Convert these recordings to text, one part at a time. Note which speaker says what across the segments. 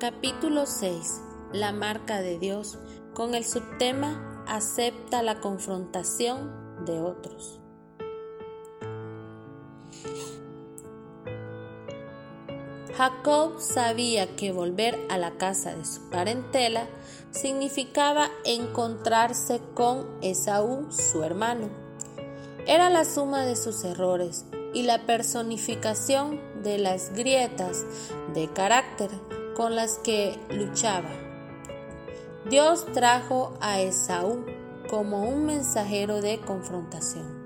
Speaker 1: Capítulo 6. La marca de Dios con el subtema Acepta la confrontación de otros. Jacob sabía que volver a la casa de su parentela significaba encontrarse con Esaú, su hermano. Era la suma de sus errores y la personificación de las grietas de carácter con las que luchaba. Dios trajo a Esaú como un mensajero de confrontación.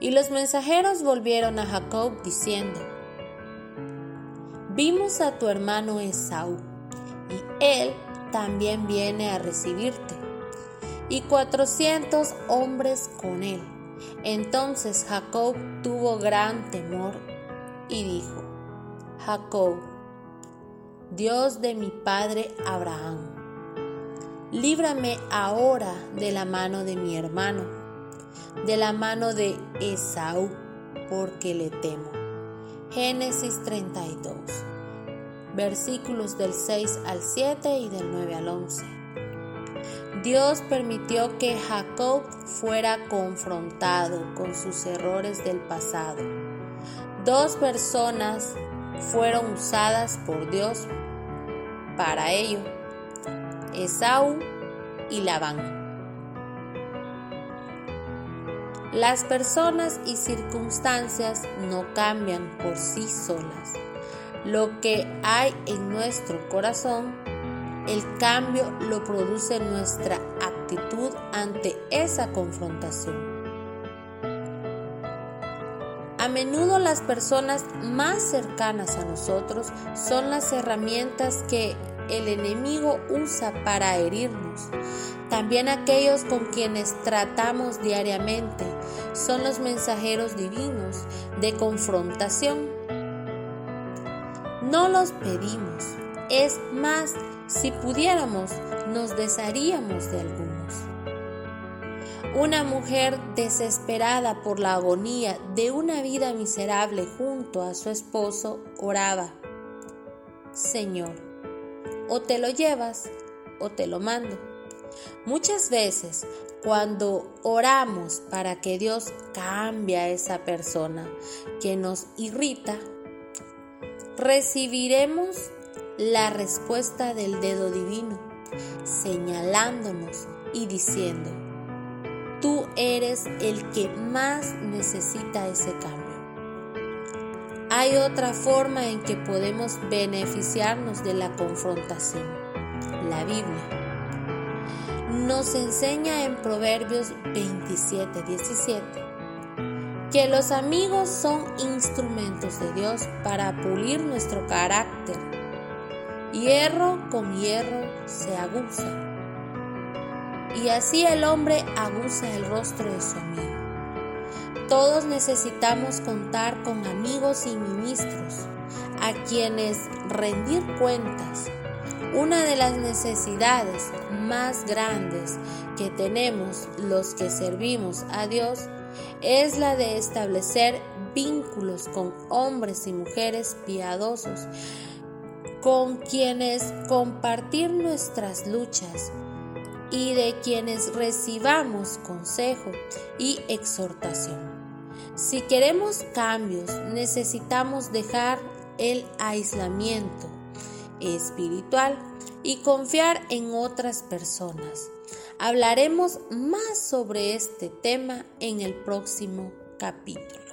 Speaker 1: Y los mensajeros volvieron a Jacob diciendo, Vimos a tu hermano Esaú, y él también viene a recibirte, y cuatrocientos hombres con él. Entonces Jacob tuvo gran temor y dijo, Jacob, Dios de mi padre Abraham, líbrame ahora de la mano de mi hermano, de la mano de Esaú, porque le temo. Génesis 32, versículos del 6 al 7 y del 9 al 11. Dios permitió que Jacob fuera confrontado con sus errores del pasado. Dos personas fueron usadas por Dios para ello, Esaú y Labán. Las personas y circunstancias no cambian por sí solas. Lo que hay en nuestro corazón, el cambio lo produce nuestra actitud ante esa confrontación. A menudo las personas más cercanas a nosotros son las herramientas que el enemigo usa para herirnos. También aquellos con quienes tratamos diariamente son los mensajeros divinos de confrontación. No los pedimos, es más, si pudiéramos, nos desharíamos de algunos. Una mujer desesperada por la agonía de una vida miserable junto a su esposo oraba, Señor, o te lo llevas o te lo mando. Muchas veces cuando oramos para que Dios cambie a esa persona que nos irrita, recibiremos la respuesta del dedo divino, señalándonos y diciendo, tú eres el que más necesita ese cambio. Hay otra forma en que podemos beneficiarnos de la confrontación, la Biblia. Nos enseña en Proverbios 27, 17 que los amigos son instrumentos de Dios para pulir nuestro carácter. Hierro con hierro se aguza y así el hombre abusa el rostro de su amigo. Todos necesitamos contar con amigos y ministros a quienes rendir cuentas. Una de las necesidades más grandes que tenemos los que servimos a Dios es la de establecer vínculos con hombres y mujeres piadosos, con quienes compartir nuestras luchas, y de quienes recibamos consejo y exhortación. Si queremos cambios, necesitamos dejar el aislamiento espiritual y confiar en otras personas. Hablaremos más sobre este tema en el próximo capítulo.